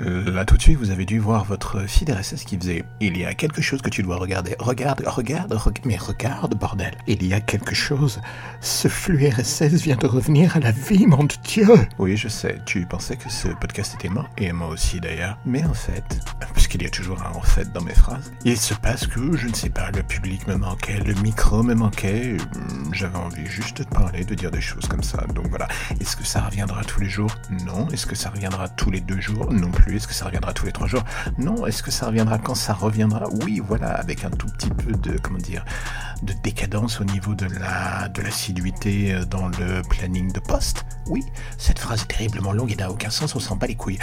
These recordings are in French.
Là tout de suite, vous avez dû voir votre feed RSS qui faisait Il y a quelque chose que tu dois regarder. Regarde, regarde, mais regarde, bordel. Il y a quelque chose. Ce flux RSS vient de revenir à la vie, mon Dieu. Oui, je sais, tu pensais que ce podcast était mort, et moi aussi d'ailleurs. Mais en fait, puisqu'il y a toujours un en fait dans mes phrases, il se passe que, je ne sais pas, le public me manquait, le micro me manquait. J'avais envie juste de parler, de dire des choses comme ça. Donc voilà. Est-ce que ça reviendra tous les jours? Non. Est-ce que ça reviendra tous les deux jours? Non plus. Est-ce que ça reviendra tous les trois jours? Non. Est-ce que ça reviendra quand ça reviendra? Oui, voilà, avec un tout petit peu de, comment dire, de décadence au niveau de la de l'assiduité euh, dans le planning de poste. Oui, cette phrase est terriblement longue et n'a aucun sens, on s'en bat les couilles.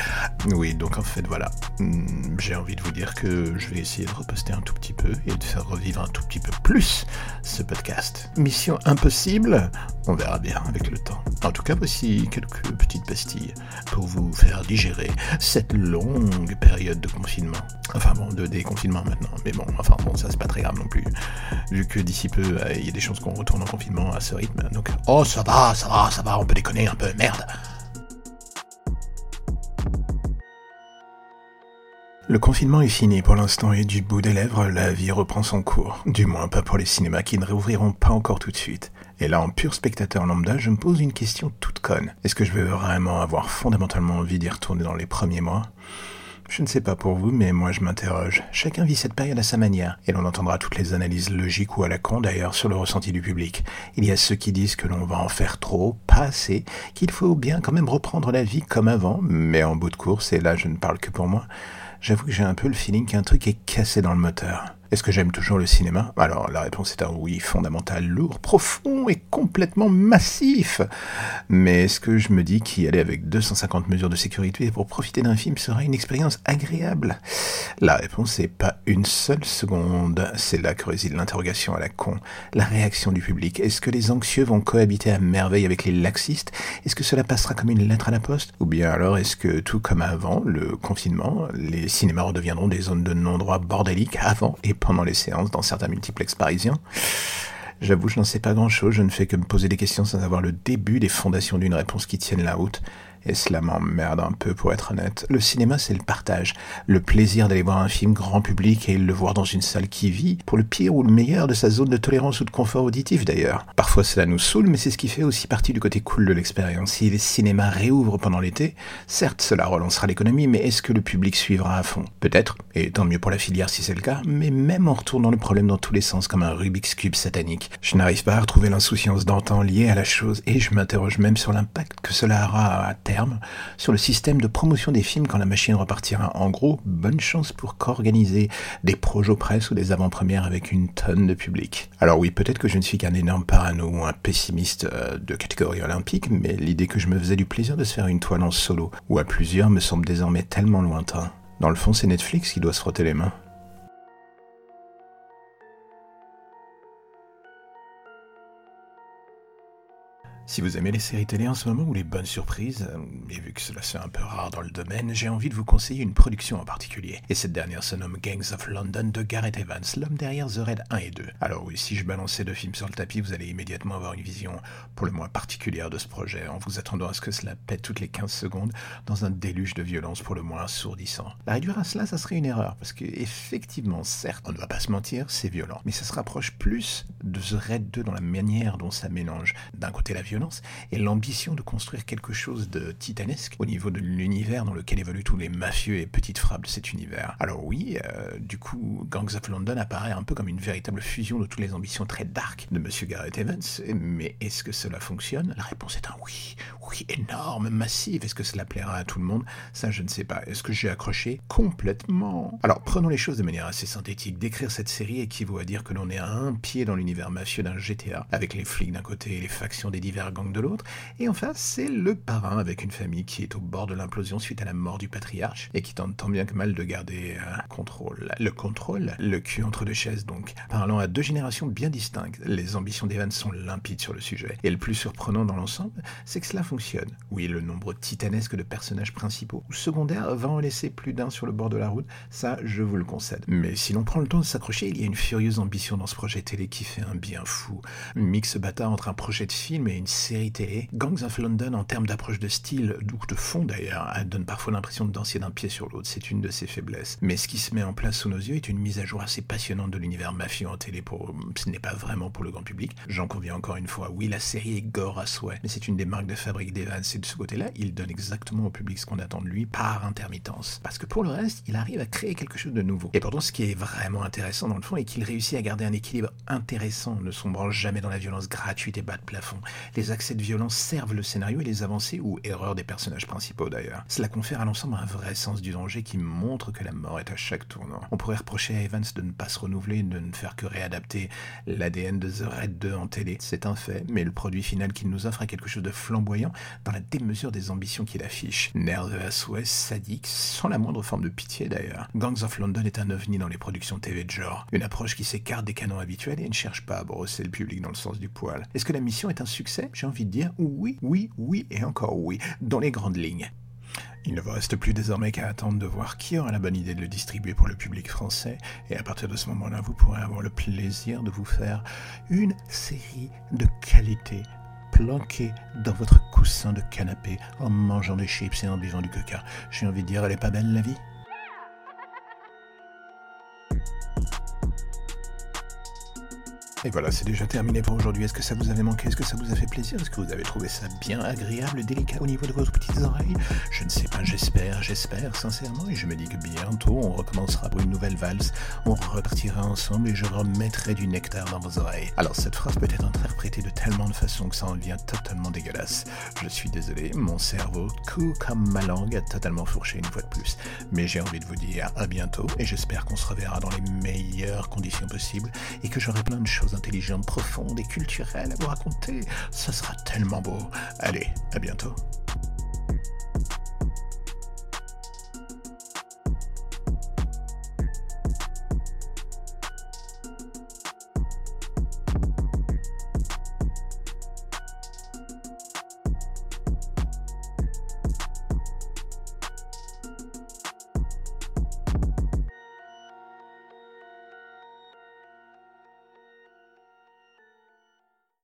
Oui, donc en fait voilà, hmm, j'ai envie de vous dire que je vais essayer de reposter un tout petit peu et de faire revivre un tout petit peu plus ce podcast. Mission impossible, on verra bien avec le temps. En tout cas, voici quelques petites pastilles pour vous faire digérer cette longue période de confinement. Enfin bon, de déconfinement maintenant, mais bon, enfin bon, ça c'est pas très grave non plus. Vu que d'ici peu, euh, il y a des chances qu'on retourne en confinement à ce rythme. Donc, oh ça va, ça va, ça va, on peut déconner un peu, merde. Le confinement est fini pour l'instant et du bout des lèvres, la vie reprend son cours. Du moins pas pour les cinémas qui ne réouvriront pas encore tout de suite. Et là, en pur spectateur lambda, je me pose une question toute conne. Est-ce que je vais vraiment avoir fondamentalement envie d'y retourner dans les premiers mois? Je ne sais pas pour vous, mais moi je m'interroge. Chacun vit cette période à sa manière, et l'on entendra toutes les analyses logiques ou à la con d'ailleurs sur le ressenti du public. Il y a ceux qui disent que l'on va en faire trop, pas assez, qu'il faut bien quand même reprendre la vie comme avant, mais en bout de course, et là je ne parle que pour moi, j'avoue que j'ai un peu le feeling qu'un truc est cassé dans le moteur. Est-ce que j'aime toujours le cinéma? Alors la réponse est un oui fondamental, lourd, profond et complètement massif. Mais est-ce que je me dis qu'y aller avec 250 mesures de sécurité pour profiter d'un film sera une expérience agréable? La réponse est pas une seule seconde. C'est là que réside l'interrogation à la con. La réaction du public. Est-ce que les anxieux vont cohabiter à merveille avec les laxistes? Est-ce que cela passera comme une lettre à la poste? Ou bien alors est-ce que tout comme avant, le confinement, les cinémas redeviendront des zones de non-droit bordéliques avant et pendant les séances dans certains multiplex parisiens? J'avoue, je n'en sais pas grand-chose, je ne fais que me poser des questions sans avoir le début des fondations d'une réponse qui tienne la route. Et cela m'emmerde un peu pour être honnête. Le cinéma, c'est le partage, le plaisir d'aller voir un film grand public et le voir dans une salle qui vit, pour le pire ou le meilleur de sa zone de tolérance ou de confort auditif d'ailleurs. Parfois cela nous saoule, mais c'est ce qui fait aussi partie du côté cool de l'expérience. Si les cinémas réouvrent pendant l'été, certes cela relancera l'économie, mais est-ce que le public suivra à fond? Peut-être, et tant mieux pour la filière si c'est le cas, mais même en retournant le problème dans tous les sens comme un Rubik's Cube satanique, je n'arrive pas à retrouver l'insouciance d'antan liée à la chose et je m'interroge même sur l'impact que cela aura à sur le système de promotion des films quand la machine repartira. En gros, bonne chance pour qu'organiser des projets presse ou des avant-premières avec une tonne de public. Alors oui, peut-être que je ne suis qu'un énorme parano ou un pessimiste euh, de catégorie olympique, mais l'idée que je me faisais du plaisir de se faire une toile en solo, ou à plusieurs, me semble désormais tellement lointain. Dans le fond, c'est Netflix qui doit se frotter les mains. Si vous aimez les séries télé en ce moment ou les bonnes surprises, euh, et vu que cela c'est un peu rare dans le domaine, j'ai envie de vous conseiller une production en particulier. Et cette dernière se nomme Gangs of London de Gareth Evans, l'homme derrière The Red 1 et 2. Alors oui, si je balance ces deux films sur le tapis, vous allez immédiatement avoir une vision pour le moins particulière de ce projet, en vous attendant à ce que cela pète toutes les 15 secondes dans un déluge de violence pour le moins assourdissant. La réduire à cela, ça serait une erreur, parce que effectivement, certes, on ne va pas se mentir, c'est violent, mais ça se rapproche plus de The Red 2 dans la manière dont ça mélange d'un côté la violence, et l'ambition de construire quelque chose de titanesque au niveau de l'univers dans lequel évoluent tous les mafieux et petites frappes de cet univers. Alors oui, euh, du coup, Gangs of London apparaît un peu comme une véritable fusion de toutes les ambitions très dark de Monsieur Gareth Evans, mais est-ce que cela fonctionne? La réponse est un oui, oui, énorme, massif. Est-ce que cela plaira à tout le monde? Ça, je ne sais pas. Est-ce que j'ai accroché? Complètement. Alors, prenons les choses de manière assez synthétique. Décrire cette série équivaut à dire que l'on est à un pied dans l'univers mafieux d'un GTA, avec les flics d'un côté et les factions des divers gang de l'autre, et en face, c'est le parrain avec une famille qui est au bord de l'implosion suite à la mort du patriarche, et qui tente tant bien que mal de garder un contrôle. Le contrôle, le cul entre deux chaises donc. Parlant à deux générations bien distinctes, les ambitions d'Evan sont limpides sur le sujet. Et le plus surprenant dans l'ensemble, c'est que cela fonctionne. Oui, le nombre titanesque de personnages principaux ou secondaires va en laisser plus d'un sur le bord de la route, ça je vous le concède. Mais si l'on prend le temps de s'accrocher, il y a une furieuse ambition dans ce projet télé qui fait un bien fou. Mix bâtard entre un projet de film et une série télé. Gangs of London en termes d'approche de style, ou de fond d'ailleurs, donne parfois l'impression de danser d'un pied sur l'autre, c'est une de ses faiblesses. Mais ce qui se met en place sous nos yeux est une mise à jour assez passionnante de l'univers mafieux en télé pour... Ce n'est pas vraiment pour le grand public. J'en conviens encore une fois, oui la série est gore à souhait, mais c'est une des marques de fabrique d'Evans et de ce côté-là, il donne exactement au public ce qu'on attend de lui par intermittence. Parce que pour le reste, il arrive à créer quelque chose de nouveau. Et pourtant, ce qui est vraiment intéressant dans le fond est qu'il réussit à garder un équilibre intéressant, ne sombrant jamais dans la violence gratuite et bas de plafond. Accès de violence servent le scénario et les avancées ou erreurs des personnages principaux d'ailleurs. Cela confère à l'ensemble un vrai sens du danger qui montre que la mort est à chaque tournant. On pourrait reprocher à Evans de ne pas se renouveler, de ne faire que réadapter l'ADN de The Red 2 en télé. C'est un fait, mais le produit final qu'il nous offre est quelque chose de flamboyant dans la démesure des ambitions qu'il affiche. Nerveux à souhait, sadique, sans la moindre forme de pitié d'ailleurs. Gangs of London est un ovni dans les productions TV de genre. Une approche qui s'écarte des canons habituels et ne cherche pas à brosser le public dans le sens du poil. Est-ce que la mission est un succès? J'ai envie de dire oui, oui, oui et encore oui, dans les grandes lignes. Il ne vous reste plus désormais qu'à attendre de voir qui aura la bonne idée de le distribuer pour le public français, et à partir de ce moment-là, vous pourrez avoir le plaisir de vous faire une série de qualité planquée dans votre coussin de canapé en mangeant des chips et en buvant du coca. J'ai envie de dire, elle est pas belle la vie? Et voilà, c'est déjà terminé pour aujourd'hui. Est-ce que ça vous avait manqué? Est-ce que ça vous a fait plaisir? Est-ce que vous avez trouvé ça bien agréable, délicat au niveau de vos petites oreilles? Je ne sais pas, j'espère, j'espère sincèrement. Et je me dis que bientôt, on recommencera pour une nouvelle valse. On repartira ensemble et je remettrai du nectar dans vos oreilles. Alors, cette phrase peut être interprétée de tellement de façons que ça en devient totalement dégueulasse. Je suis désolé, mon cerveau, coup comme ma langue, a totalement fourché une fois de plus. Mais j'ai envie de vous dire à bientôt et j'espère qu'on se reverra dans les meilleures conditions possibles et que j'aurai plein de choses intelligentes, profondes et culturelles à vous raconter. Ça sera tellement beau. Allez, à bientôt.